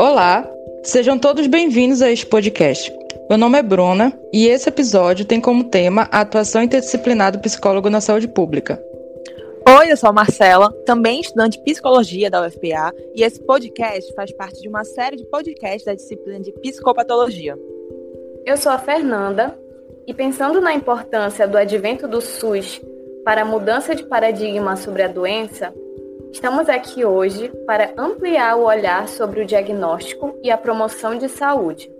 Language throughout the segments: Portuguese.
Olá, sejam todos bem-vindos a este podcast. Meu nome é Bruna e esse episódio tem como tema a atuação interdisciplinar do psicólogo na saúde pública. Oi, eu sou a Marcela, também estudante de psicologia da UFPA, e esse podcast faz parte de uma série de podcasts da disciplina de psicopatologia. Eu sou a Fernanda, e pensando na importância do advento do SUS para a mudança de paradigma sobre a doença, estamos aqui hoje para ampliar o olhar sobre o diagnóstico e a promoção de saúde.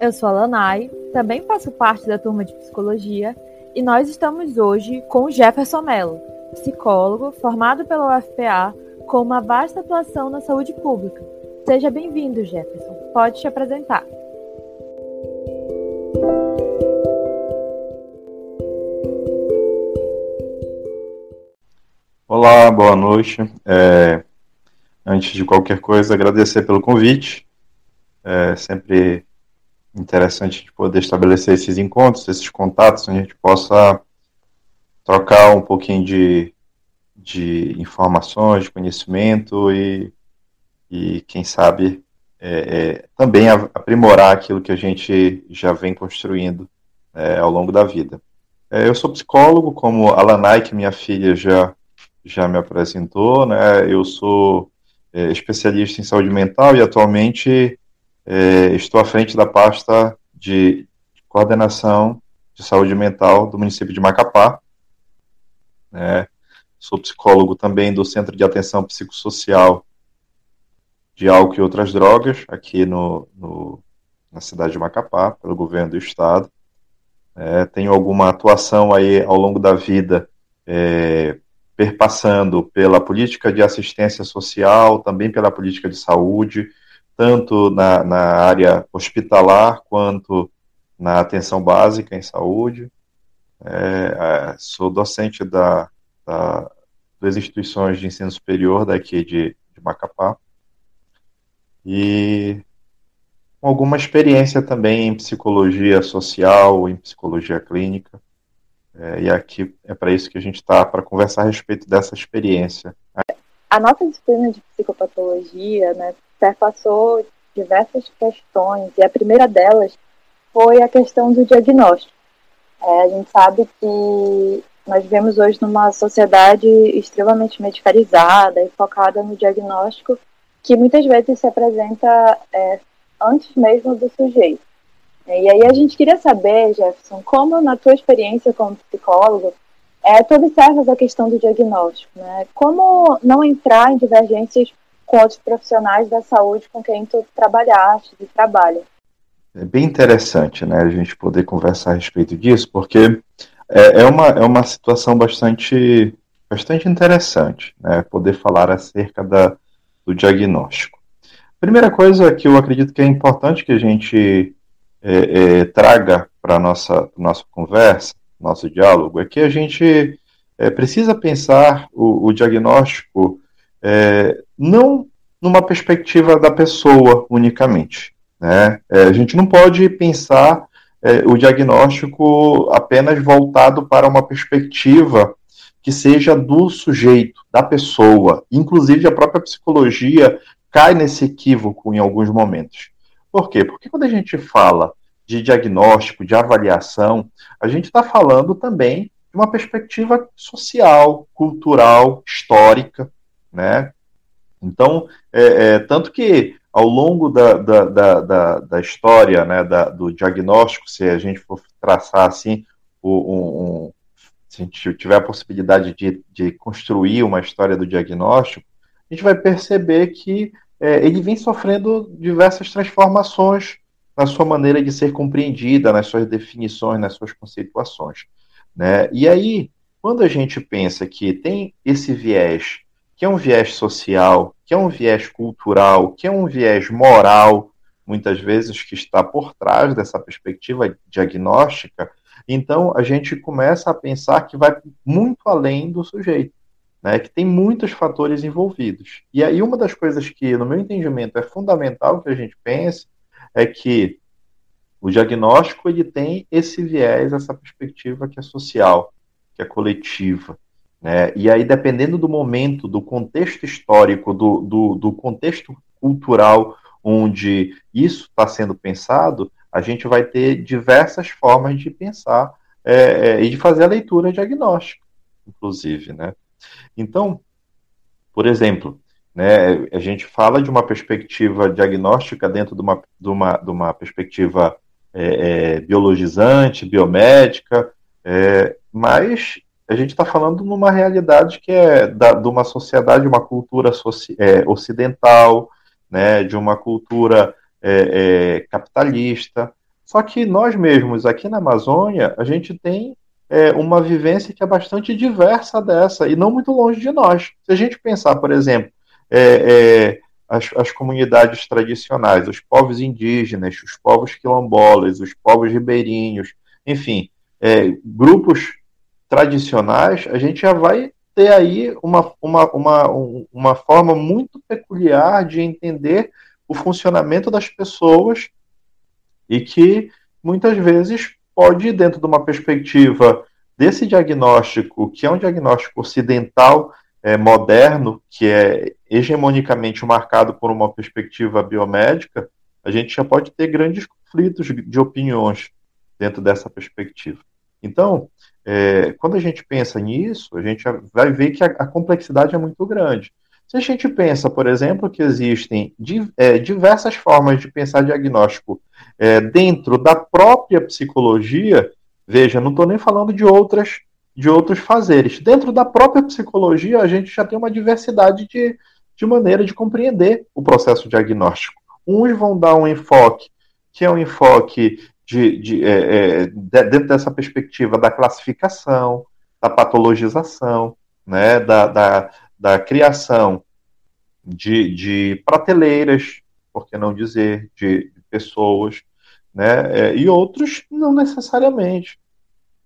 Eu sou a Lanai, também faço parte da turma de psicologia, e nós estamos hoje com Jefferson Mello, psicólogo formado pela UFPA com uma vasta atuação na saúde pública. Seja bem-vindo, Jefferson. Pode te apresentar. Olá, boa noite. É, antes de qualquer coisa, agradecer pelo convite. É sempre interessante de poder estabelecer esses encontros, esses contatos, onde a gente possa trocar um pouquinho de, de informações, de conhecimento e, e quem sabe, é, é, também aprimorar aquilo que a gente já vem construindo é, ao longo da vida. É, eu sou psicólogo, como a Lanai, que minha filha já já me apresentou, né? Eu sou é, especialista em saúde mental e atualmente é, estou à frente da pasta de coordenação de saúde mental do município de Macapá. Né? Sou psicólogo também do Centro de Atenção Psicossocial de Álcool e Outras Drogas, aqui no, no na cidade de Macapá, pelo governo do estado. É, tenho alguma atuação aí ao longo da vida é, perpassando pela política de assistência social, também pela política de saúde, tanto na, na área hospitalar quanto na atenção básica em saúde. É, é, sou docente da, da, das instituições de ensino superior daqui de, de Macapá e alguma experiência também em psicologia social, em psicologia clínica. É, e aqui é para isso que a gente está, para conversar a respeito dessa experiência. A nossa disciplina de psicopatologia né, perpassou diversas questões, e a primeira delas foi a questão do diagnóstico. É, a gente sabe que nós vivemos hoje numa sociedade extremamente medicalizada e focada no diagnóstico, que muitas vezes se apresenta é, antes mesmo do sujeito. E aí a gente queria saber, Jefferson, como na tua experiência como psicólogo, é, tu observas a questão do diagnóstico, né? Como não entrar em divergências com outros profissionais da saúde com quem tu trabalhaste e trabalha? É bem interessante, né, a gente poder conversar a respeito disso, porque é, é uma, é uma situação bastante, bastante interessante, né, poder falar acerca da, do diagnóstico. Primeira coisa que eu acredito que é importante que a gente é, é, traga para a nossa, nossa conversa, nosso diálogo, é que a gente é, precisa pensar o, o diagnóstico é, não numa perspectiva da pessoa unicamente. Né? É, a gente não pode pensar o diagnóstico apenas voltado para uma perspectiva que seja do sujeito, da pessoa. Inclusive, a própria psicologia cai nesse equívoco em alguns momentos. Por quê? Porque quando a gente fala de diagnóstico, de avaliação, a gente está falando também de uma perspectiva social, cultural, histórica, né? Então, é, é, tanto que ao longo da, da, da, da, da história né, da, do diagnóstico, se a gente for traçar assim, um, um, se a gente tiver a possibilidade de, de construir uma história do diagnóstico, a gente vai perceber que é, ele vem sofrendo diversas transformações na sua maneira de ser compreendida, nas suas definições, nas suas conceituações. Né? E aí, quando a gente pensa que tem esse viés, que é um viés social, que é um viés cultural, que é um viés moral, muitas vezes que está por trás dessa perspectiva diagnóstica, então a gente começa a pensar que vai muito além do sujeito né, que tem muitos fatores envolvidos. E aí uma das coisas que, no meu entendimento, é fundamental que a gente pense é que o diagnóstico ele tem esse viés, essa perspectiva que é social, que é coletiva. Né? E aí, dependendo do momento, do contexto histórico, do, do, do contexto cultural onde isso está sendo pensado, a gente vai ter diversas formas de pensar é, é, e de fazer a leitura diagnóstica, inclusive, né? Então, por exemplo, né, a gente fala de uma perspectiva diagnóstica dentro de uma, de uma, de uma perspectiva é, é biologizante, biomédica, é, mas a gente está falando numa realidade que é da, de uma sociedade, uma cultura é, ocidental, né, de uma cultura é, é, capitalista. Só que nós mesmos, aqui na Amazônia, a gente tem é, uma vivência que é bastante diversa dessa, e não muito longe de nós. Se a gente pensar, por exemplo, é, é, as, as, comunidades tradicionais, os povos indígenas, os povos quilombolas, os povos ribeirinhos, enfim, é, grupos tradicionais, a gente já vai ter aí uma, uma, uma, uma forma muito peculiar de entender o funcionamento das pessoas e que muitas vezes pode, dentro de uma perspectiva desse diagnóstico, que é um diagnóstico ocidental é, moderno, que é hegemonicamente marcado por uma perspectiva biomédica, a gente já pode ter grandes conflitos de opiniões dentro dessa perspectiva. Então, é, quando a gente pensa nisso, a gente vai ver que a, a, complexidade é muito grande. Se a gente pensa, por exemplo, que existem é, diversas formas de pensar diagnóstico é, dentro da própria psicologia, veja, não estou nem falando de outras de outros fazeres. Dentro da própria psicologia, a gente já tem uma diversidade de, de maneira de compreender o processo diagnóstico. Uns vão dar um enfoque que é um enfoque de, de, é, é, dentro dessa perspectiva da classificação, da patologização, né, da, da, da criação de, de prateleiras, por que não dizer, de, de pessoas, né, é, e outros não necessariamente.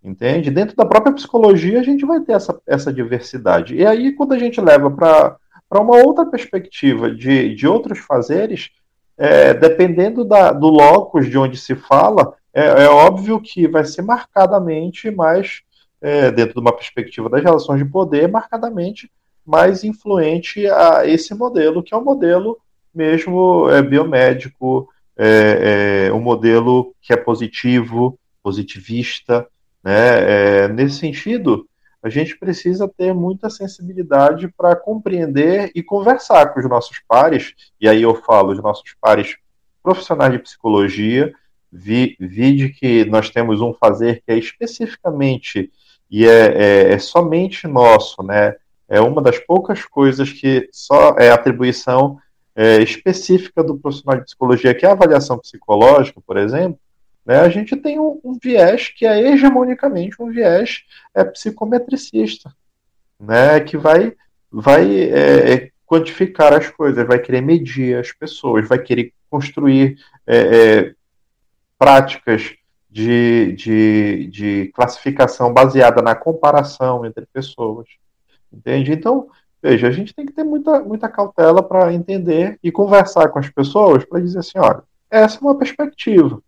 Entende? Dentro da própria psicologia, a gente vai ter essa, essa diversidade. E aí, quando a gente leva para uma outra perspectiva de, de outros fazeres, é, dependendo da, do locus de onde se fala, é, é óbvio que vai ser marcadamente mais, é, dentro de uma perspectiva das relações de poder, marcadamente mais influente a esse modelo, que é um modelo mesmo é, biomédico, é, é, um modelo que é positivo, positivista. Né? É, nesse sentido, a gente precisa ter muita sensibilidade para compreender e conversar com os nossos pares, e aí eu falo de nossos pares profissionais de psicologia, vi, vi de que nós temos um fazer que é especificamente e é, é, é, somente nosso, né? É uma das poucas coisas que só é atribuição é, específica do profissional de psicologia, que é a avaliação psicológica, por exemplo, né, a gente tem um, um, viés que é hegemonicamente um viés é, psicometricista, né, que vai, vai é, é, quantificar as coisas, vai querer medir as pessoas, vai querer construir é, é, práticas de, de, de classificação baseada na comparação entre pessoas. Entende? Então, veja, a gente tem que ter muita, muita cautela para entender e conversar com as pessoas para dizer assim: olha, essa é uma perspectiva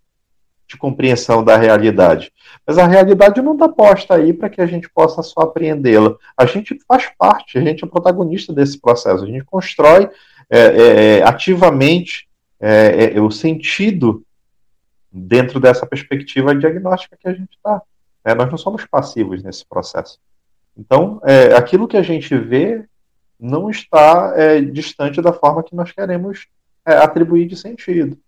de compreensão da realidade. Mas a realidade não está posta aí para que a gente possa só apreendê-la. A gente faz parte, a gente é protagonista desse processo. A gente constrói é, é, é ativamente é, é, o sentido dentro dessa perspectiva diagnóstica que a gente está. Né? Nós não somos passivos nesse processo. Então, é, aquilo que a gente vê não está distante da forma que nós queremos atribuir de sentido.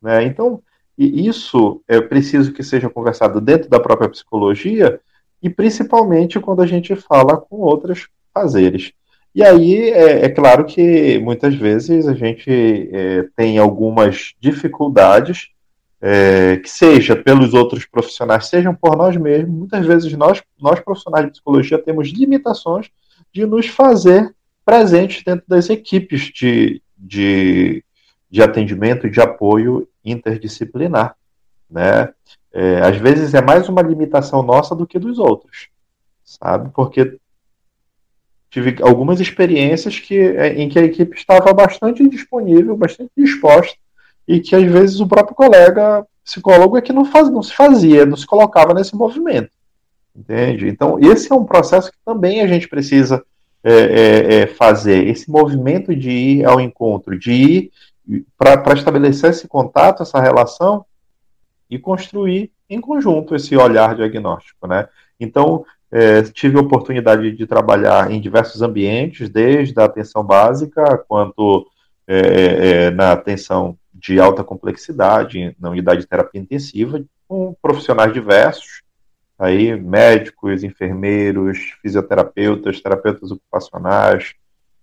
Né? Então, isso é preciso que seja conversado dentro da própria psicologia e principalmente quando a gente fala com outros fazeres. E aí é, é claro que muitas vezes a gente é, tem algumas dificuldades, é, que seja pelos outros profissionais, sejam por nós mesmos. Muitas vezes nós, nós profissionais de psicologia temos limitações de nos fazer presentes dentro das equipes de, de, de atendimento e de apoio interdisciplinar, né? É, às vezes é mais uma limitação nossa do que dos outros, sabe? Porque tive algumas experiências que, é, em que a equipe estava bastante disponível, bastante disposta, e que às vezes o próprio colega psicólogo é que não, faz, não se fazia, não se colocava nesse movimento. Entende? Então, esse é um processo que também a gente precisa é, é, é fazer, esse movimento de ir ao encontro, de ir para estabelecer esse contato, essa relação e construir em conjunto esse olhar diagnóstico, né? Então, é, tive a oportunidade de trabalhar em diversos ambientes, desde a atenção básica, quanto é, é, na atenção de alta complexidade, na unidade de terapia intensiva, com profissionais diversos, aí médicos, enfermeiros, fisioterapeutas, terapeutas ocupacionais,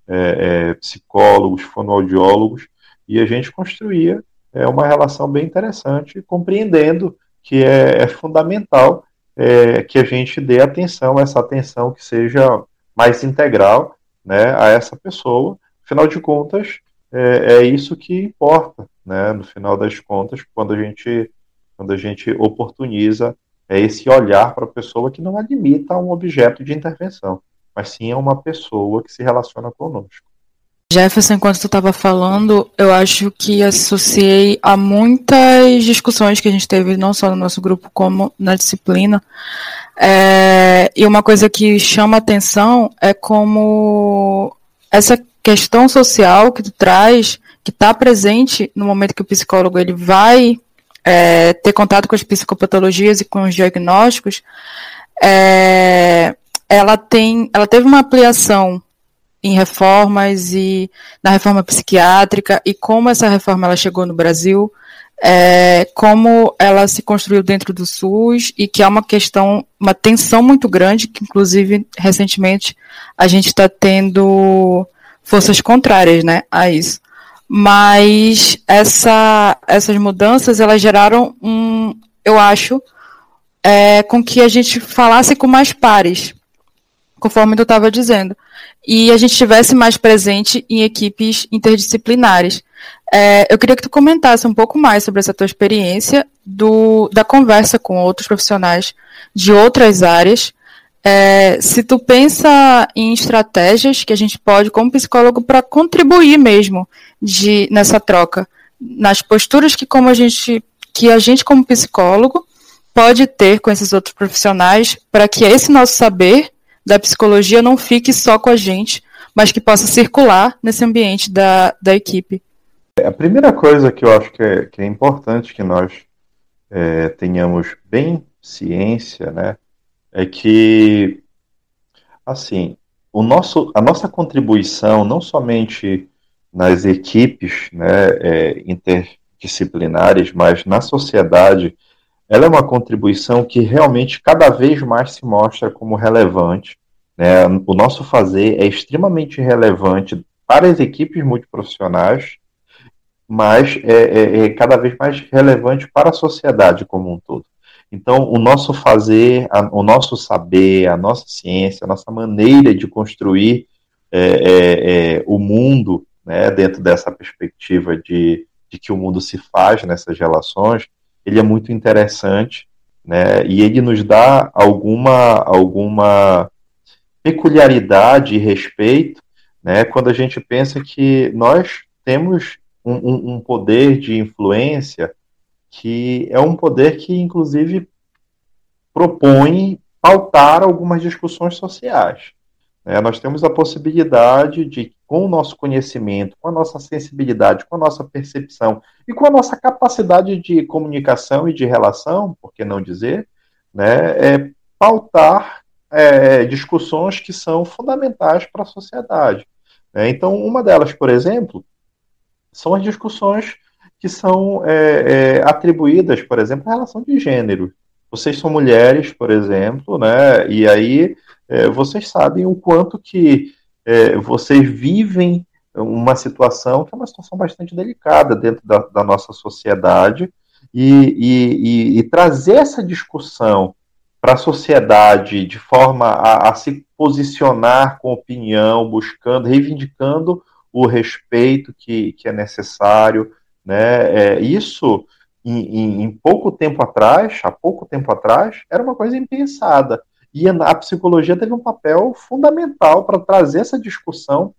é, é, psicólogos, fonoaudiólogos, e a gente construía é, uma relação bem interessante, compreendendo que é, é fundamental é, que a gente dê atenção, essa atenção que seja mais integral né, a essa pessoa. Afinal de contas, é, é isso que importa, né, no final das contas, quando a gente, quando a gente oportuniza é esse olhar para a pessoa que não a limita a um objeto de intervenção, mas sim a uma pessoa que se relaciona conosco. Jefferson, enquanto tu estava falando, eu acho que associei a muitas discussões que a gente teve, não só no nosso grupo, como na disciplina. É, e uma coisa que chama atenção é como essa questão social que tu traz, que está presente no momento que o psicólogo ele vai é, ter contato com as psicopatologias e com os diagnósticos, é, ela tem, ela teve uma ampliação em reformas e na reforma psiquiátrica e como essa reforma ela chegou no Brasil, é, como ela se construiu dentro do SUS e que é uma questão, uma tensão muito grande, que inclusive recentemente a gente está tendo forças contrárias né, a isso. Mas essa, essas mudanças elas geraram um, eu acho, é, com que a gente falasse com mais pares, conforme tu estava dizendo e a gente estivesse mais presente em equipes interdisciplinares. É, eu queria que tu comentasse um pouco mais sobre essa tua experiência do, da conversa com outros profissionais de outras áreas. É, se tu pensa em estratégias que a gente pode, como psicólogo, para contribuir mesmo de, nessa troca, nas posturas que como a gente, que a gente como psicólogo pode ter com esses outros profissionais, para que esse nosso saber da psicologia não fique só com a gente, mas que possa circular nesse ambiente da, da equipe. É, a primeira coisa que eu acho que é, que é importante que nós é, tenhamos bem ciência, né, é que, assim, o nosso, a nossa contribuição, não somente nas equipes né, é, interdisciplinares, mas na sociedade, ela é uma contribuição que realmente cada vez mais se mostra como relevante. Né? O nosso fazer é extremamente relevante para as equipes multiprofissionais, mas é, é, é cada vez mais relevante para a sociedade como um todo. Então, o nosso fazer, a, o nosso saber, a nossa ciência, a nossa maneira de construir é, é, é, o mundo né, dentro dessa perspectiva de, de que o mundo se faz nessas relações, ele é muito interessante, né? E ele nos dá alguma alguma peculiaridade e respeito, né? Quando a gente pensa que nós temos um, um, um poder de influência que é um poder que inclusive propõe pautar algumas discussões sociais. É, nós temos a possibilidade de, com o nosso conhecimento, com a nossa sensibilidade, com a nossa percepção e com a nossa capacidade de comunicação e de relação, por que não dizer, né, é, pautar é, discussões que são fundamentais para a sociedade. Né? Então, uma delas, por exemplo, são as discussões que são é, é, atribuídas, por exemplo, à relação de gênero. Vocês são mulheres, por exemplo, né? E aí é, vocês sabem o quanto que é, vocês vivem uma situação que é uma situação bastante delicada dentro da, da nossa sociedade e, e, e, e, trazer essa discussão para a sociedade de forma a, a, se posicionar com opinião, buscando, reivindicando o respeito que, que é necessário, né? É, isso em, em, em pouco tempo atrás, há pouco tempo atrás, era uma coisa impensada. E a psicologia teve um papel fundamental para trazer essa discussão,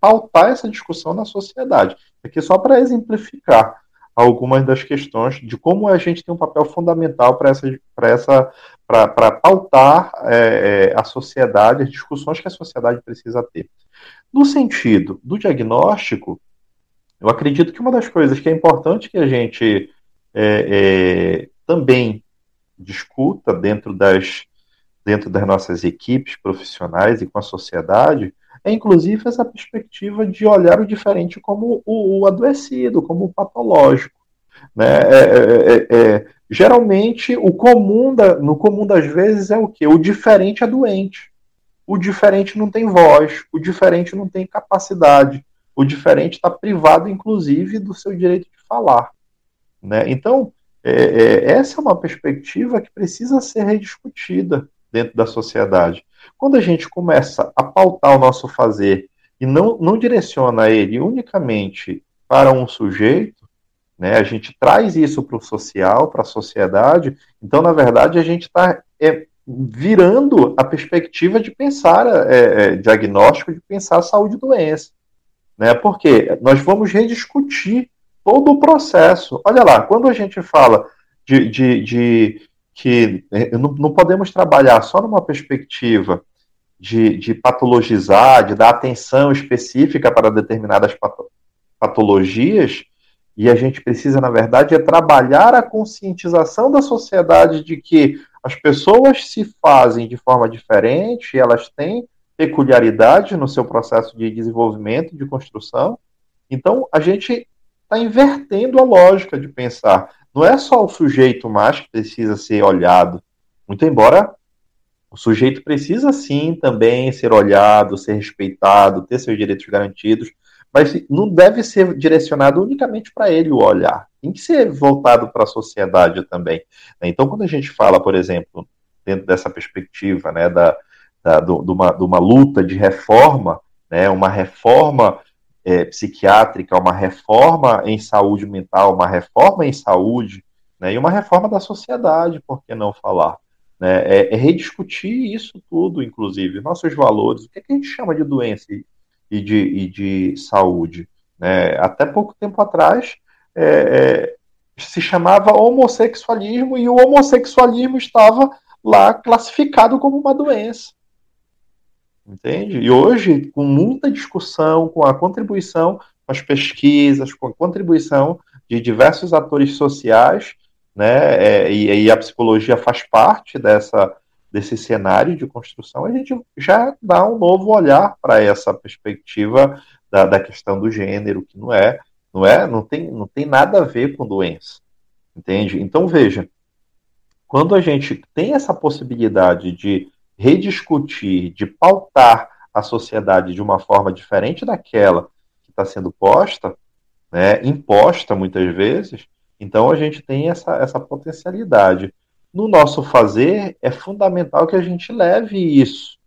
pautar essa discussão na sociedade. Aqui só para exemplificar algumas das questões de como a gente tem um papel fundamental para essa, para essa, para pautar é, é, a sociedade, as discussões que a sociedade precisa ter. No sentido do diagnóstico, eu acredito que uma das coisas que é importante que a gente é, é, também discuta dentro das, dentro das nossas equipes profissionais e com a sociedade é inclusive essa perspectiva de olhar o diferente como o, o adoecido, como o patológico. Né? É, é, é, é geralmente, o comum da, no comum das vezes é o que? O diferente é doente. O diferente não tem voz, o diferente não tem capacidade, o diferente está privado, inclusive, do seu direito de falar. Né? Então, é, é, essa é uma perspectiva que precisa ser rediscutida dentro da sociedade. Quando a gente começa a pautar o nosso fazer e não, não direciona ele unicamente para um sujeito, né, a gente traz isso para o social, para a sociedade, então, na verdade, a gente está é, virando a perspectiva de pensar é, é, diagnóstico, de pensar saúde e doença. Né, porque nós vamos rediscutir todo o processo. Olha lá, quando a gente fala de, de, de que é, não, não, podemos trabalhar só numa perspectiva de, de, patologizar, de dar atenção específica para determinadas patologias, e a gente precisa, na verdade, é trabalhar a conscientização da sociedade de que as pessoas se fazem de forma diferente, elas têm peculiaridades no seu processo de desenvolvimento, de construção. Então, a gente está invertendo a lógica de pensar. Não é só o sujeito mais que precisa ser olhado, muito embora o sujeito precisa sim também ser olhado, ser respeitado, ter seus direitos garantidos, mas não deve ser direcionado unicamente para ele o olhar. Tem que ser voltado para a sociedade também. Então, quando a gente fala, por exemplo, dentro dessa perspectiva, né, da, da do, de, uma, de uma luta de reforma, né, uma reforma é, psiquiátrica, uma reforma em saúde mental, uma reforma em saúde, né, e uma reforma da sociedade, por que não falar? Né, é, é, rediscutir isso tudo, inclusive, nossos valores, o que, é que a gente chama de doença e de, e de saúde. Né? Até pouco tempo atrás, é, é, se chamava homossexualismo e o homossexualismo estava lá classificado como uma doença. Entende? E hoje, com muita discussão, com a contribuição, com as pesquisas, com a contribuição de diversos atores sociais, né, é, e, e, a psicologia faz parte dessa, desse cenário de construção, a gente já dá um novo olhar para essa perspectiva da, da questão do gênero, que não é, não é, não tem, não tem nada a ver com doença, entende? Então veja, quando a gente tem essa possibilidade de rediscutir, de pautar a sociedade de uma forma diferente daquela que está sendo posta, né, imposta muitas vezes, então a gente tem essa, essa potencialidade. No nosso fazer, é fundamental que a gente leve isso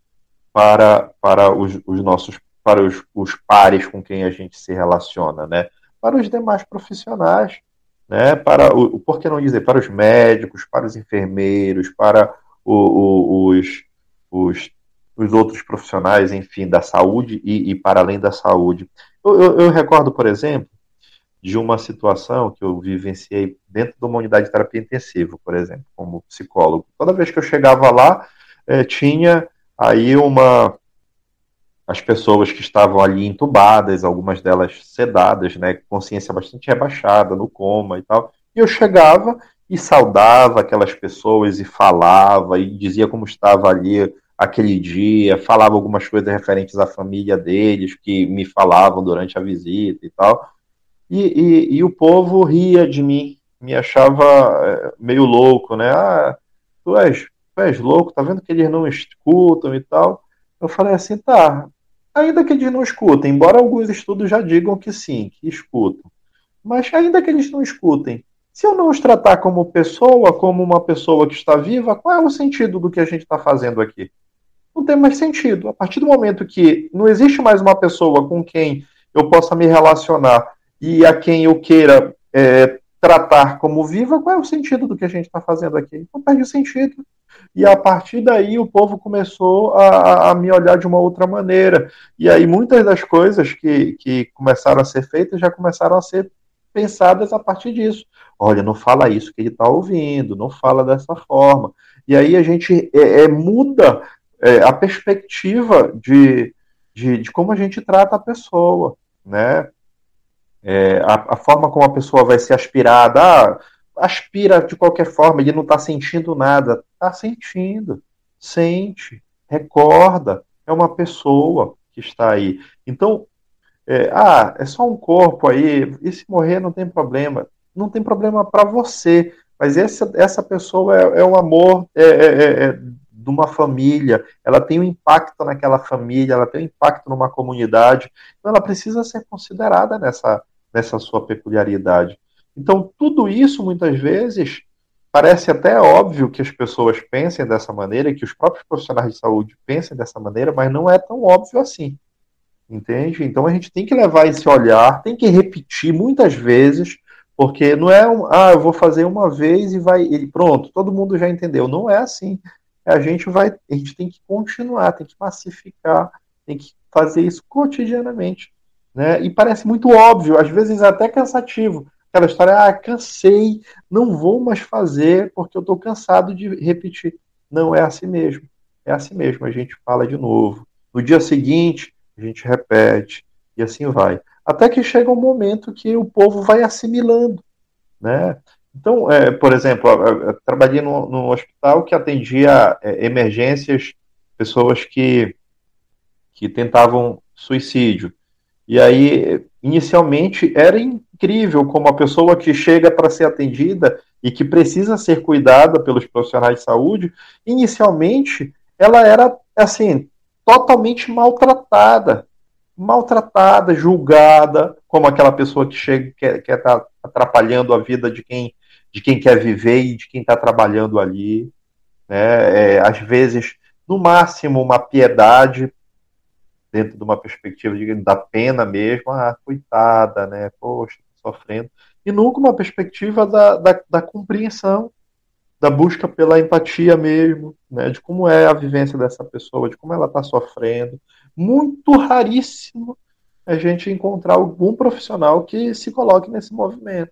para, para os, os nossos para os, os pares com quem a gente se relaciona, né? Para os demais profissionais, né? Para o, por que não dizer para os médicos, para os enfermeiros, para o, o, os, os, os outros profissionais, enfim, da saúde e, e para além da saúde. Eu, eu, eu, recordo, por exemplo, de uma situação que eu vivenciei dentro de uma unidade de terapia intensiva, por exemplo, como psicólogo. Toda vez que eu chegava lá, eh, tinha aí uma as pessoas que estavam ali entubadas, algumas delas sedadas, né, consciência bastante rebaixada, no coma e tal. E eu chegava e saudava aquelas pessoas e falava e dizia como estava ali aquele dia, falava algumas coisas referentes à família deles, que me falavam durante a visita e tal. E, e, e o povo ria de mim, me achava é, meio louco, né? Ah, tu és, tu és louco, tá vendo que eles não escutam e tal. Eu falei assim, tá, ainda que eles não escutem, embora alguns estudos já digam que sim, que escutam, mas ainda que eles não escutem, se eu não os tratar como pessoa, como uma pessoa que está viva, qual é o sentido do que a gente está fazendo aqui? Não tem mais sentido. A partir do momento que não existe mais uma pessoa com quem eu possa me relacionar e a quem eu queira é, tratar como viva, qual é o sentido do que a gente está fazendo aqui? Não perde sentido. E a partir daí o povo começou a, a, me olhar de uma outra maneira. E aí muitas das coisas que, que começaram a ser feitas já começaram a ser pensadas a partir disso. Olha, não fala isso que ele está ouvindo, não fala dessa forma. E aí a gente é, é, muda é, a perspectiva de, de, de, como a gente trata a pessoa, né? é, a, a, forma como a pessoa vai ser aspirada, ah, aspira de qualquer forma, ele não está sentindo nada. Está sentindo, sente, recorda, é uma pessoa que está aí. Então, é, ah, é só um corpo aí, e se morrer não tem problema. Não tem problema para você, mas essa, essa pessoa é, é um amor é, é, é, é, de uma família, ela tem um impacto naquela família, ela tem um impacto numa comunidade, então ela precisa ser considerada nessa, nessa sua peculiaridade. Então, tudo isso, muitas vezes, parece até óbvio que as pessoas pensem dessa maneira, que os próprios profissionais de saúde pensem dessa maneira, mas não é tão óbvio assim. Entende? Então a gente tem que levar esse olhar, tem que repetir muitas vezes, porque não é um, ah, eu vou fazer uma vez e vai, e pronto, todo mundo já entendeu. Não é assim. A gente vai, a gente tem que continuar, tem que massificar, tem que fazer isso cotidianamente. Né? E parece muito óbvio, às vezes até cansativo. Aquela história, ah, cansei, não vou mais fazer porque eu estou cansado de repetir. Não é assim mesmo. É assim mesmo, a gente fala de novo. No dia seguinte, a gente repete, e assim vai. Até que chega um momento que o povo vai assimilando. Né? Então, é, por exemplo, eu, trabalhei no, hospital que atendia é, emergências, pessoas que, que tentavam suicídio. E aí, inicialmente, era incrível como a pessoa que chega para ser atendida e que precisa ser cuidada pelos profissionais de saúde, inicialmente ela era assim totalmente maltratada, maltratada, julgada, como aquela pessoa que chega que quer estar tá atrapalhando a vida de quem de quem quer viver e de quem está trabalhando ali, né? É, às vezes, no máximo, uma piedade dentro de uma perspectiva de, da pena mesmo, ah, coitada, né? Poxa, sofrendo. E nunca uma perspectiva da, da, da compreensão, da busca pela empatia mesmo, né? De como é a vivência dessa pessoa, de como ela está sofrendo. Muito raríssimo a gente encontrar algum profissional que se coloque nesse movimento.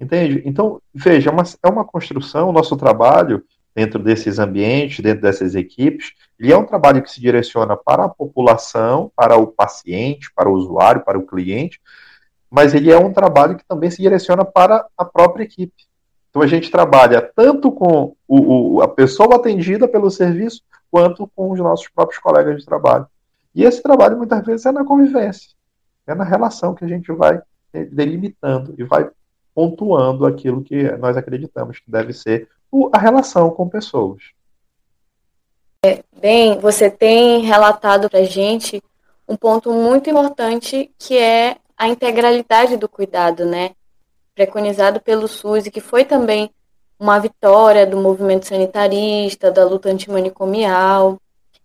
Entende? Então, veja, é uma, é uma construção, o nosso trabalho dentro desses ambientes, dentro dessas equipes, ele é um trabalho que se direciona para a população, para o paciente, para o usuário, para o cliente, mas ele é um trabalho que também se direciona para a própria equipe. Então a gente trabalha tanto com o, o, a pessoa atendida pelo serviço, quanto com os nossos próprios colegas de trabalho. E esse trabalho muitas vezes é na convivência, é na relação que a gente vai delimitando e vai pontuando aquilo que nós acreditamos que deve ser a relação com pessoas. É, bem, você tem relatado para gente um ponto muito importante que é a integralidade do cuidado, né? Preconizado pelo SUS e que foi também uma vitória do movimento sanitarista, da luta antimanicomial,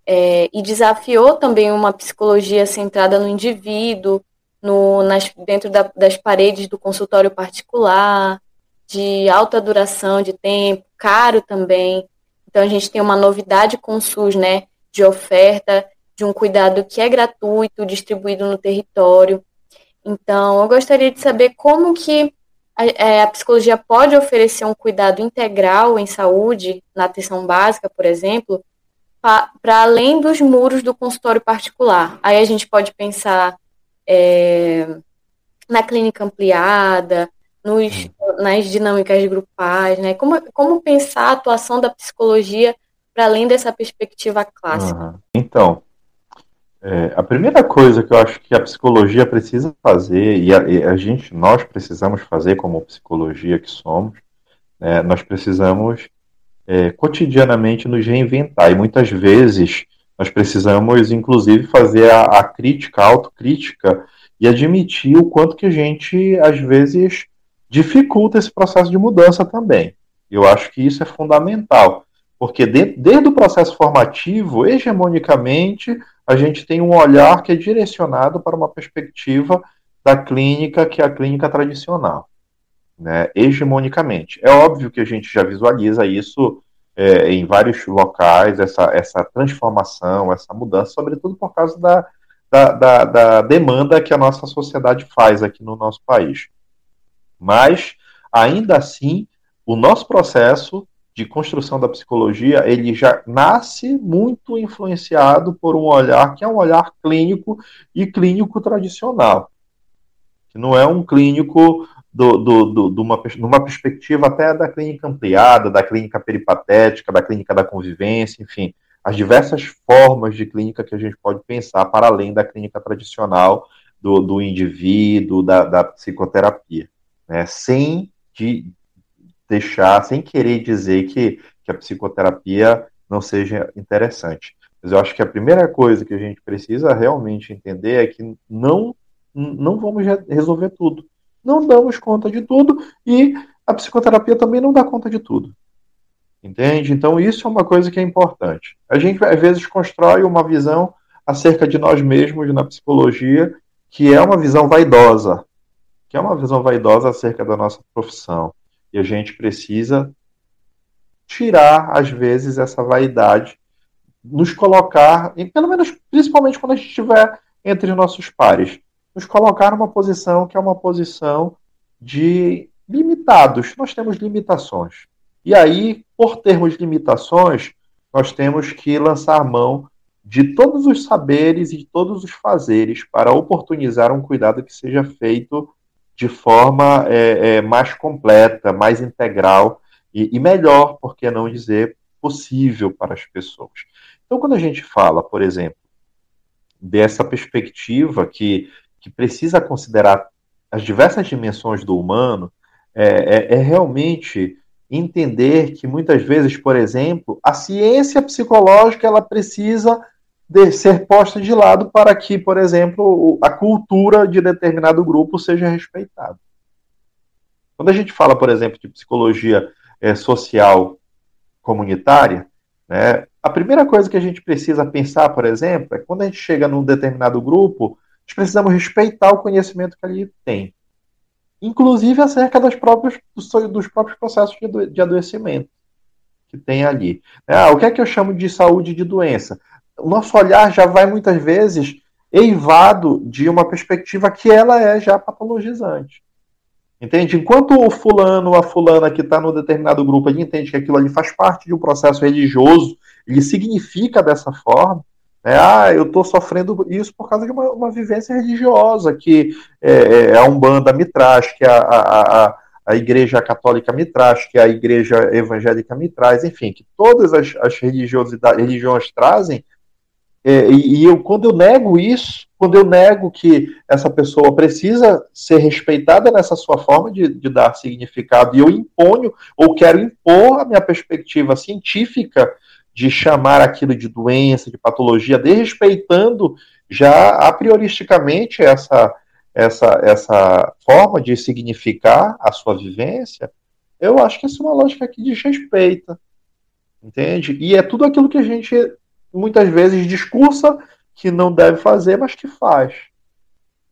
é, e desafiou também uma psicologia centrada no indivíduo, no, nas, dentro da, das paredes do consultório particular, de alta duração de tempo, caro também. Então a gente tem uma novidade com o SUS, né, de oferta de um cuidado que é gratuito, distribuído no território. Então eu gostaria de saber como que a, é, a psicologia pode oferecer um cuidado integral em saúde, na atenção básica, por exemplo, para além dos muros do consultório particular. Aí a gente pode pensar é, na clínica ampliada, nos, nas dinâmicas grupais, né? Como, como pensar a atuação da psicologia para além dessa perspectiva clássica? Uhum. Então, é, a primeira coisa que eu acho que a psicologia precisa fazer, e a, e a gente, nós precisamos fazer como psicologia que somos, né, nós precisamos é, cotidianamente nos reinventar. E muitas vezes nós precisamos, inclusive, fazer a, a crítica, a autocrítica e admitir o quanto que a gente, às vezes, dificulta esse processo de mudança também. Eu acho que isso é fundamental, porque de, desde o processo formativo, hegemonicamente, a gente tem um olhar que é direcionado para uma perspectiva da clínica, que é a clínica tradicional, né, hegemonicamente. É óbvio que a gente já visualiza isso é, em vários locais, essa, essa transformação, essa mudança, sobretudo por causa da, da, da, da demanda que a nossa sociedade faz aqui no nosso país. Mas, ainda assim, o nosso processo de construção da psicologia, ele já nasce muito influenciado por um olhar que é um olhar clínico e clínico tradicional. que não é um clínico do, do, do, uma, numa perspectiva até da clínica ampliada, da clínica peripatética, da clínica da convivência, enfim, as diversas formas de clínica que a gente pode pensar para além da clínica tradicional do, do indivíduo, da, da psicoterapia, né? sem de deixar, sem querer dizer que, que a psicoterapia não seja interessante. Mas eu acho que a primeira coisa que a gente precisa realmente entender é que não, não vamos resolver tudo. Não damos conta de tudo e a psicoterapia também não dá conta de tudo. Entende? Então, isso é uma coisa que é importante. A gente, às vezes, constrói uma visão acerca de nós mesmos na psicologia, que é uma visão vaidosa, que é uma visão vaidosa acerca da nossa profissão. E a gente precisa tirar, às vezes, essa vaidade, nos colocar, pelo menos, principalmente quando a gente estiver entre nossos pares, nos colocar numa posição que é uma posição de limitados. Nós temos limitações. E aí, por termos limitações, nós temos que lançar mão de todos os saberes e de todos os fazeres para oportunizar um cuidado que seja feito de forma é, é, mais completa, mais integral e, e, melhor, por que não dizer, possível para as pessoas. Então, quando a gente fala, por exemplo, dessa perspectiva que, que precisa considerar as diversas dimensões do humano, é, é, é realmente entender que muitas vezes, por exemplo, a ciência psicológica ela precisa de ser posta de lado para que, por exemplo, a cultura de determinado grupo seja respeitada. Quando a gente fala, por exemplo, de psicologia é, social comunitária, né, a primeira coisa que a gente precisa pensar, por exemplo, é quando a gente chega num determinado grupo, nós precisamos respeitar o conhecimento que ali tem inclusive acerca das próprias, dos próprios processos de, de adoecimento que tem ali. Ah, o que é que eu chamo de saúde de doença? O nosso olhar já vai muitas vezes eivado de uma perspectiva que ela é já patologizante. Entende? Enquanto o fulano ou a fulana que está no determinado grupo, ele entende que aquilo ali faz parte de um processo religioso, ele significa dessa forma, é, ah, eu estou sofrendo isso por causa de uma, uma vivência religiosa que é, é, é a Umbanda me traz, que a, a, a, a Igreja Católica me traz, que a Igreja Evangélica me traz, enfim, que todas as, as religiosidades, religiões trazem. É, e, e eu, quando eu nego isso, quando eu nego que essa pessoa precisa ser respeitada nessa sua forma de, de dar significado, e eu imponho, ou quero impor a minha perspectiva científica de chamar aquilo de doença, de patologia, desrespeitando já a prioristicamente essa, essa, essa forma de significar a sua vivência, eu acho que essa é uma lógica que desrespeita. Entende? E é tudo aquilo que a gente muitas vezes discursa que não deve fazer, mas que faz.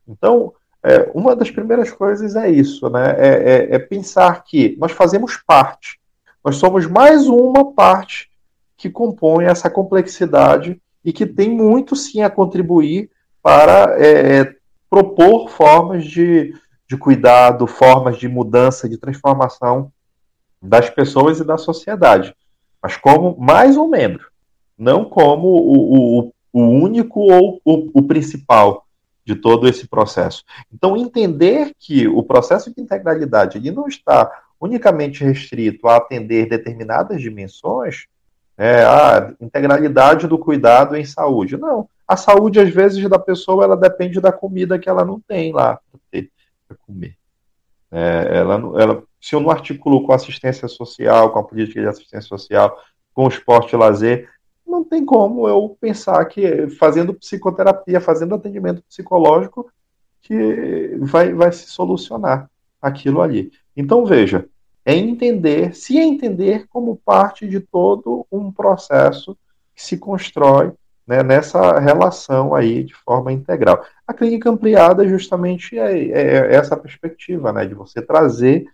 Então, é, uma das primeiras coisas é isso, né? É, é, é pensar que nós fazemos parte, nós somos mais uma parte que compõem essa complexidade e que tem muito sim a contribuir para é, é, propor formas de, de cuidado, formas de mudança, de transformação das pessoas e da sociedade, mas como mais um membro, não como o, o, o único ou o, o principal de todo esse processo. Então, entender que o processo de integralidade ele não está unicamente restrito a atender determinadas dimensões, é, a integralidade do cuidado em saúde. Não. A saúde, às vezes, da pessoa, ela depende da comida que ela não tem lá para comer. É, ela, ela, se eu não articulo com assistência social, com a política de assistência social, com o esporte e lazer, não tem como eu pensar que fazendo psicoterapia, fazendo atendimento psicológico, que vai, vai se solucionar aquilo ali. Então, veja, é entender, se entender como parte de todo um processo que se constrói né, nessa relação aí de forma integral. A clínica ampliada justamente é, é, é essa perspectiva, né, de você trazer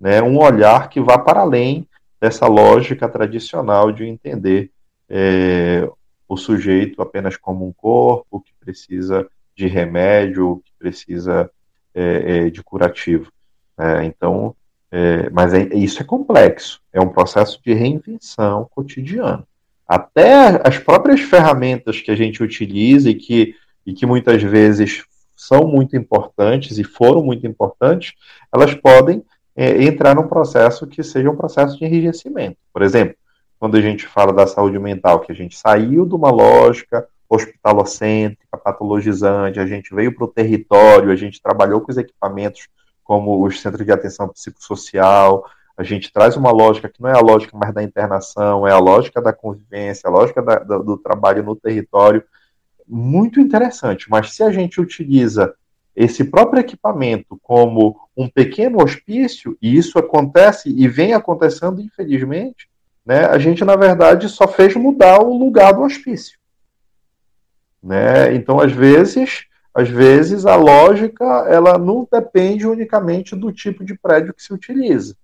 né, um olhar que vá para além dessa lógica tradicional de entender é, o sujeito apenas como um corpo que precisa de remédio, que precisa é, é de curativo. É, então, é, mas é, isso é complexo, é um processo de reinvenção cotidiano. Até as próprias ferramentas que a gente utiliza e que, e que muitas vezes são muito importantes e foram muito importantes, elas podem é, entrar num processo que seja um processo de enrijecimento. Por exemplo, quando a gente fala da saúde mental, que a gente saiu de uma lógica hospitalocêntrica, patologizante, a gente veio para o território, a gente trabalhou com os equipamentos como os centros de atenção psicossocial, a gente traz uma lógica que não é a lógica mais da internação, é a lógica da convivência, a lógica da, do, do trabalho no território. Muito interessante, mas se a gente utiliza esse próprio equipamento como um pequeno hospício, e isso acontece e vem acontecendo, infelizmente, né, a gente, na verdade, só fez mudar o lugar do hospício. Né? Então, às vezes, às vezes, a lógica ela não depende unicamente do tipo de prédio que se utiliza.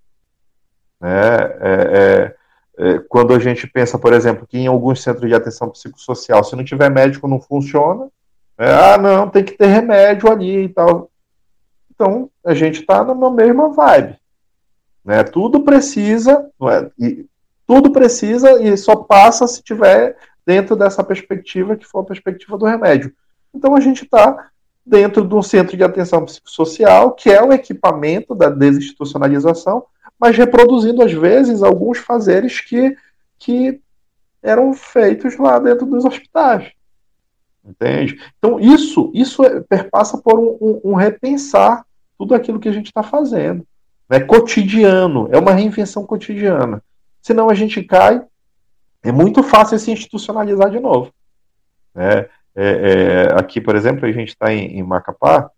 Né? É, é, é, quando a gente pensa, por exemplo, que em alguns centros de atenção psicossocial, se não tiver médico, não funciona. Né? Ah, não, tem que ter remédio ali e tal. Então, a gente está na mesma vibe. Né? Tudo precisa, é? e, tudo precisa e só passa se tiver dentro dessa perspectiva que for a perspectiva do remédio. Então, a gente está dentro de um centro de atenção psicossocial, que é o equipamento da desinstitucionalização, mas reproduzindo às vezes alguns fazeres que, que eram feitos lá dentro dos hospitais. Entende? Então, isso, isso é, perpassa por um, um, um repensar tudo aquilo que a gente está fazendo. É né? cotidiano, é uma reinvenção cotidiana. Senão a gente cai, é muito fácil se institucionalizar de novo. É, é, é, aqui, por exemplo, a gente está em, em, Macapá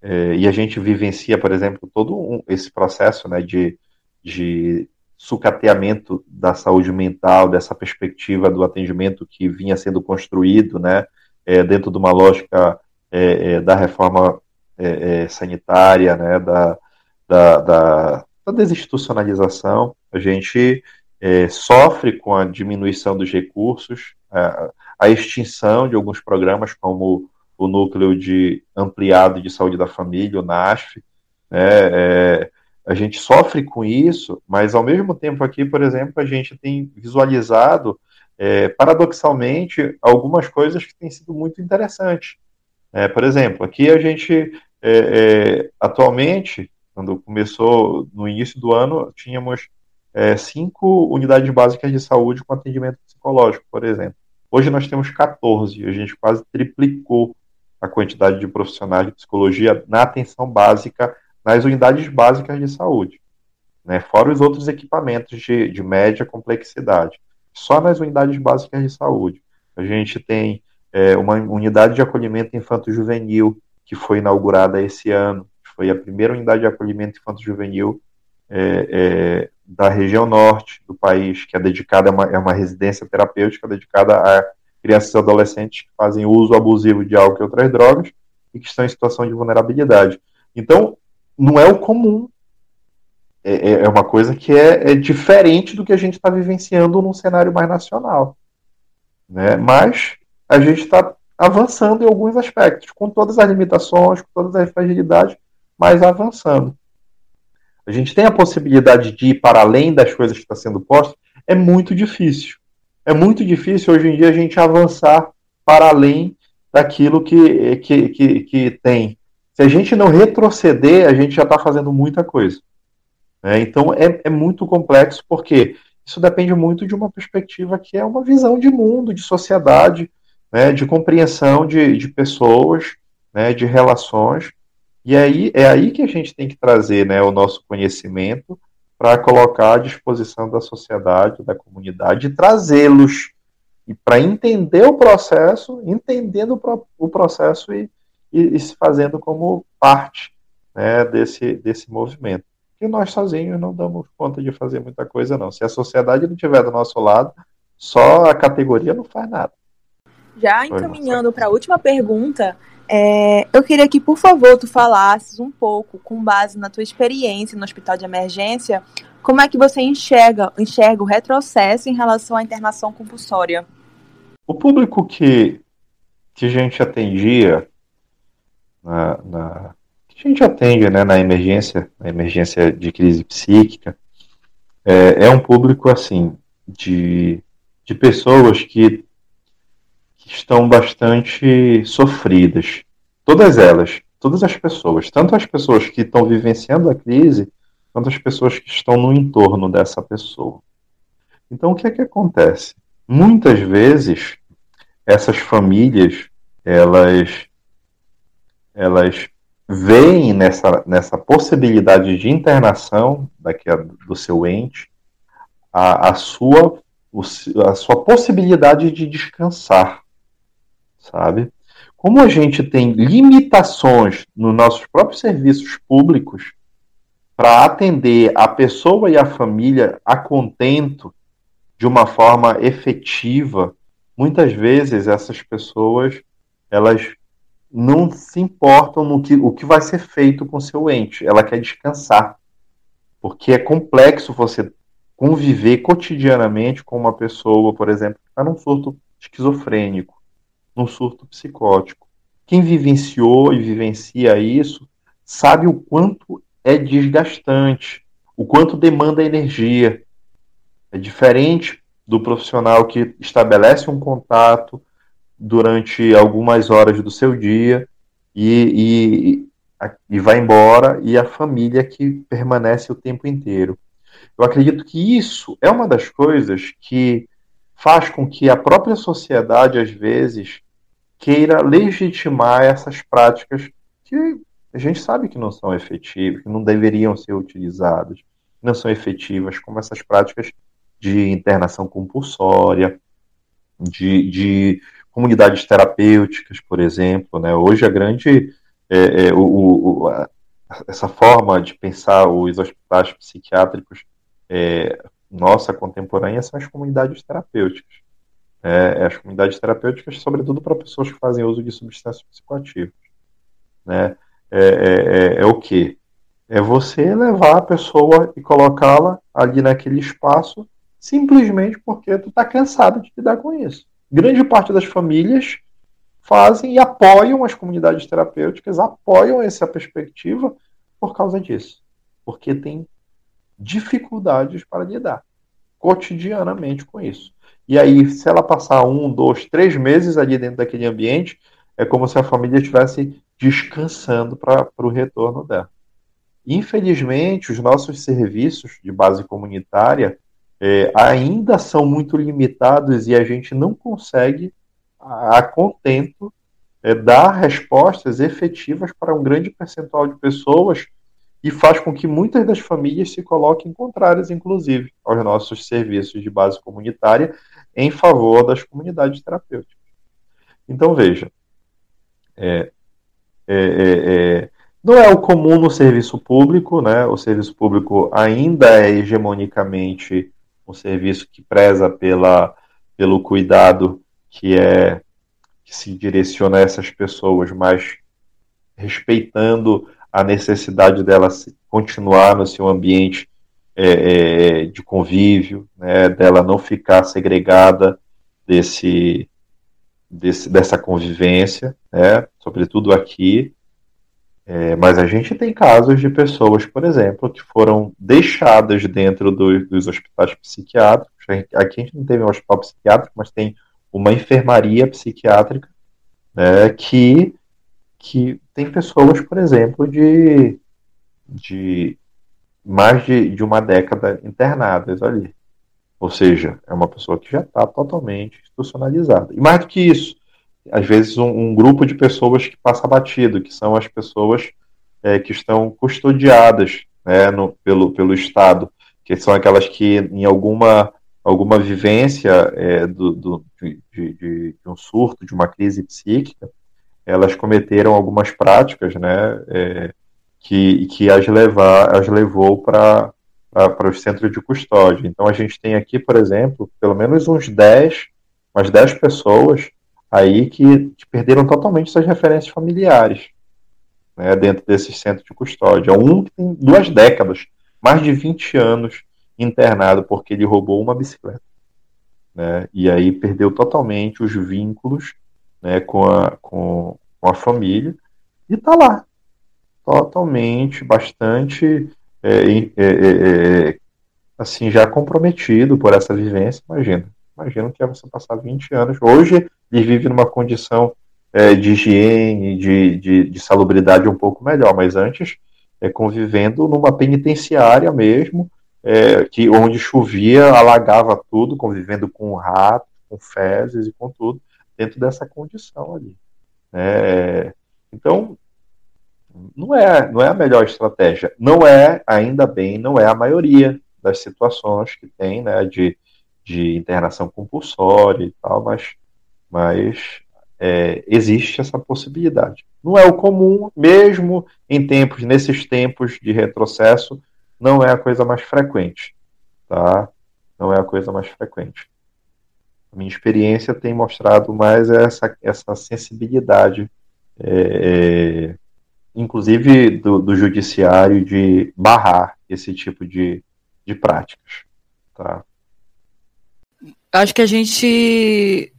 é, e a gente vivencia, por exemplo, todo um, esse processo né, de, de sucateamento da saúde mental, dessa perspectiva do atendimento que vinha sendo construído, né, é, dentro de uma lógica é, é da reforma sanitária, né, da, da, da, da, desinstitucionalização, a gente sofre com a diminuição dos recursos, a, a extinção de alguns programas como o núcleo de ampliado de saúde da família, o NASF, né, a gente sofre com isso, mas ao mesmo tempo aqui, por exemplo, a gente tem visualizado, é, paradoxalmente, algumas coisas que têm sido muito interessantes. É, por exemplo, aqui a gente, é, é atualmente, quando começou no início do ano, tínhamos é, cinco unidades básicas de saúde com atendimento psicológico, por exemplo. Hoje nós temos 14, a gente quase triplicou a quantidade de profissionais de psicologia na atenção básica nas unidades básicas de saúde, né, fora os outros equipamentos de, de média complexidade. Só nas unidades básicas de saúde. A gente tem é, uma unidade de acolhimento infanto-juvenil que foi inaugurada esse ano, foi a primeira unidade de acolhimento infanto-juvenil é, é, da região norte do país, que é dedicada a uma, é uma residência terapêutica dedicada a crianças e adolescentes que fazem uso abusivo de álcool e outras drogas e que estão em situação de vulnerabilidade. Então, não é o comum. É, é, é uma coisa que é, é diferente do que a gente está vivenciando num cenário mais nacional. Né? Mas a gente está avançando em alguns aspectos, com todas as limitações, com todas as fragilidades, mas avançando. A gente tem a possibilidade de ir para além das coisas que estão tá sendo postas, é muito difícil. É muito difícil hoje em dia a gente avançar para além daquilo que, que, que, que tem se a gente não retroceder, a gente já está fazendo muita coisa. Né? Então é, é muito complexo, porque isso depende muito de uma perspectiva que é uma visão de mundo, de sociedade, né, de compreensão de, de pessoas, né, de relações. E aí é aí que a gente tem que trazer né, o nosso conhecimento para colocar à disposição da sociedade, da comunidade, e trazê-los e para entender o processo, entendendo o, o processo e, e, e se fazendo como parte né, desse, desse movimento. E nós sozinhos não damos conta de fazer muita coisa, não. Se a sociedade não estiver do nosso lado, só a categoria não faz nada. Já encaminhando para a última pergunta, é, eu queria que, por favor, tu falasses um pouco, com base na tua experiência no hospital de emergência, como é que você enxerga, enxerga o retrocesso em relação à internação compulsória? O público que, que a gente atendia na, na, que a gente atende né, na emergência, na emergência de crise psíquica, é, é um público assim de, de pessoas que, que estão bastante sofridas. todas elas, todas as pessoas, tanto as pessoas que estão vivenciando a crise, quanto as pessoas que estão no entorno dessa pessoa. Então, o que é que acontece? Muitas vezes, essas famílias, elas, elas veem nessa, nessa possibilidade de internação daqui a, do seu ente a, a, sua, a sua possibilidade de descansar, sabe? Como a gente tem limitações nos nossos próprios serviços públicos para atender a pessoa e a família a contento de uma forma efetiva, muitas vezes essas pessoas elas não se importam no que o que vai ser feito com seu ente, ela quer descansar. Porque é complexo você conviver cotidianamente com uma pessoa, por exemplo, que está num surto esquizofrênico, num surto psicótico. Quem vivenciou e vivencia isso sabe o quanto é desgastante, o quanto demanda energia. É diferente do profissional que estabelece um contato durante algumas horas do seu dia e, e, e vai embora, e a família que permanece o tempo inteiro. Eu acredito que isso é uma das coisas que faz com que a própria sociedade, às vezes, queira legitimar essas práticas que a gente sabe que não são efetivas, que não deveriam ser utilizadas, não são efetivas, como essas práticas de internação compulsória, de, de comunidades terapêuticas, por exemplo. Né? Hoje a grande. É, é, o, o, a, essa forma de pensar os hospitais psiquiátricos é, nossa contemporânea são as comunidades terapêuticas. É, as comunidades terapêuticas, sobretudo para pessoas que fazem uso de substâncias psicoativas. Né? É, é, é, é o que? É você levar a pessoa e colocá-la ali naquele espaço simplesmente porque tu está cansado de lidar com isso. Grande parte das famílias fazem e apoiam as comunidades terapêuticas, apoiam essa perspectiva por causa disso. Porque tem dificuldades para lidar cotidianamente com isso. E aí, se ela passar um, dois, três meses ali dentro daquele ambiente, é como se a família estivesse descansando para o retorno dela. Infelizmente, os nossos serviços de base comunitária é, ainda são muito limitados e a gente não consegue, a, a contento, é, dar respostas efetivas para um grande percentual de pessoas e faz com que muitas das famílias se coloquem contrárias, inclusive, aos nossos serviços de base comunitária em favor das comunidades terapêuticas. Então, veja, é, é, é, é, não é o comum no serviço público, né? O serviço público ainda é hegemonicamente um serviço que preza pela, pelo cuidado que é que se direciona a essas pessoas, mas respeitando a necessidade dela continuar no seu ambiente é, é, de convívio, né, dela não ficar segregada desse, desse dessa convivência, né, sobretudo aqui. É, mas a gente tem casos de pessoas, por exemplo, que foram deixadas dentro do, dos hospitais psiquiátricos. Aqui a gente não teve um hospital psiquiátrico, mas tem uma enfermaria psiquiátrica né, que que tem pessoas, por exemplo, de, de mais de, de uma década internadas ali. Ou seja, é uma pessoa que já está totalmente institucionalizada. E mais do que isso, às vezes um, um, grupo de pessoas que passa batido, que são as pessoas é, que estão custodiadas né, no, pelo, pelo Estado, que são aquelas que em alguma, alguma vivência é, do, do de, de, de, um surto, de uma crise psíquica, elas cometeram algumas práticas, né, é, que, que as, levar, as levou para os centros de custódia. Então a gente tem aqui, por exemplo, pelo menos uns 10, umas 10 pessoas aí que, que perderam totalmente suas referências familiares né, dentro desses centros de custódia. Um que tem duas décadas, mais de 20 anos internado porque ele roubou uma bicicleta. Né, e aí perdeu totalmente os vínculos né, com, a, com, com a família, e está lá, totalmente, bastante, é, é, é, é, assim, já comprometido por essa vivência, imagina. Imagina que é você passar 20 anos. Hoje ele vive numa condição é, de higiene, de, de, de, salubridade um pouco melhor, mas antes é, convivendo numa penitenciária mesmo, é, que onde chovia, alagava tudo, convivendo com rato, com fezes e com tudo, dentro dessa condição ali. É, então, não é, não é a melhor estratégia. Não é, ainda bem, não é a maioria das situações que tem, né, de, de internação compulsória e tal, mas, mas é, existe essa possibilidade. Não é o comum, mesmo em tempos, nesses tempos de retrocesso, não é a coisa mais frequente, tá? Não é a coisa mais frequente. Minha experiência tem mostrado mais essa, essa sensibilidade, é, é inclusive do, do, judiciário, de barrar esse tipo de, de práticas. Tá? Acho que a gente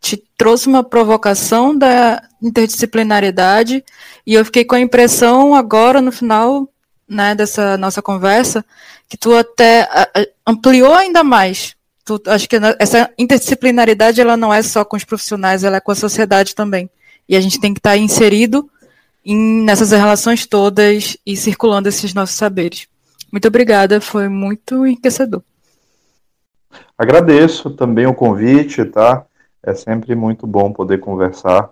te trouxe uma provocação da interdisciplinaridade e eu fiquei com a impressão agora no final né, dessa nossa conversa que tu até ampliou ainda mais tu, acho que essa interdisciplinaridade ela não é só com os profissionais, ela é com a sociedade também. E a gente tem que estar inserido em, nessas relações todas e circulando esses nossos saberes. Muito obrigada, foi muito enriquecedor. Agradeço também o convite, tá? É sempre muito bom poder conversar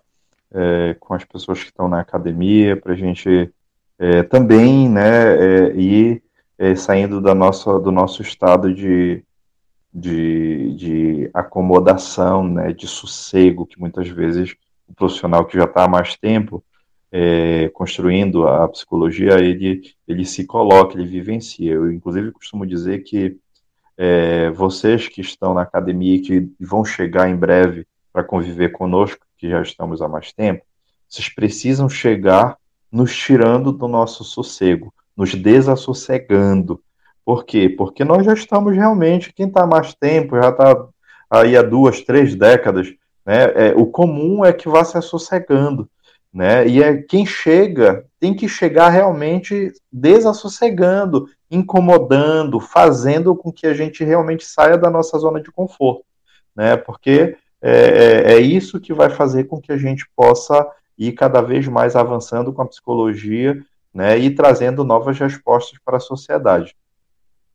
é, com as pessoas que estão na academia, para a gente é, também né, é, ir é, saindo da nossa, do nosso estado de, de, de acomodação, né, de sossego, que muitas vezes o profissional que já está há mais tempo é, construindo a psicologia, ele, ele se coloca, ele vivencia. Eu, inclusive, costumo dizer que é, vocês que estão na academia e que vão chegar em breve para conviver conosco, que já estamos há mais tempo, vocês precisam chegar nos tirando do nosso sossego, nos desassossegando, por quê? Porque nós já estamos realmente, quem está mais tempo, já está aí há duas, três décadas, né? É, o comum é que vá se assossegando, né? E é quem chega tem que chegar realmente desassossegando, incomodando, fazendo com que a gente realmente saia da nossa zona de conforto, né? Porque é, é, é isso que vai fazer com que a gente possa ir cada vez mais avançando com a psicologia, né? E trazendo novas respostas para a sociedade.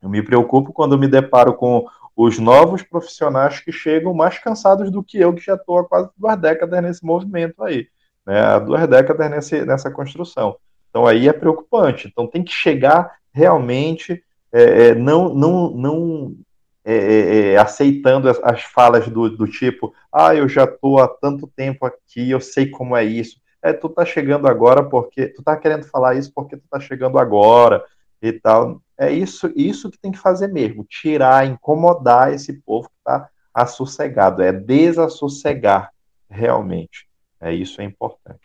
Eu me preocupo quando me deparo com os novos profissionais que chegam mais cansados do que eu, que já estou há quase duas décadas nesse movimento aí, né? Há duas décadas nesse, nessa construção. Então aí é preocupante. Então tem que chegar realmente é, é não, não, não é, é, é, aceitando as, as falas do, do, tipo, ah, eu já estou há tanto tempo aqui, eu sei como é isso. É, tu tá chegando agora porque tu tá querendo falar isso porque tu tá chegando agora e tal. É isso, isso que tem que fazer mesmo, tirar, incomodar esse povo que está assossegado, é desassossegar realmente. É isso é importante.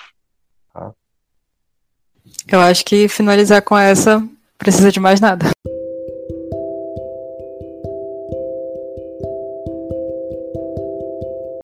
Tá? Eu acho que finalizar com essa precisa de mais nada.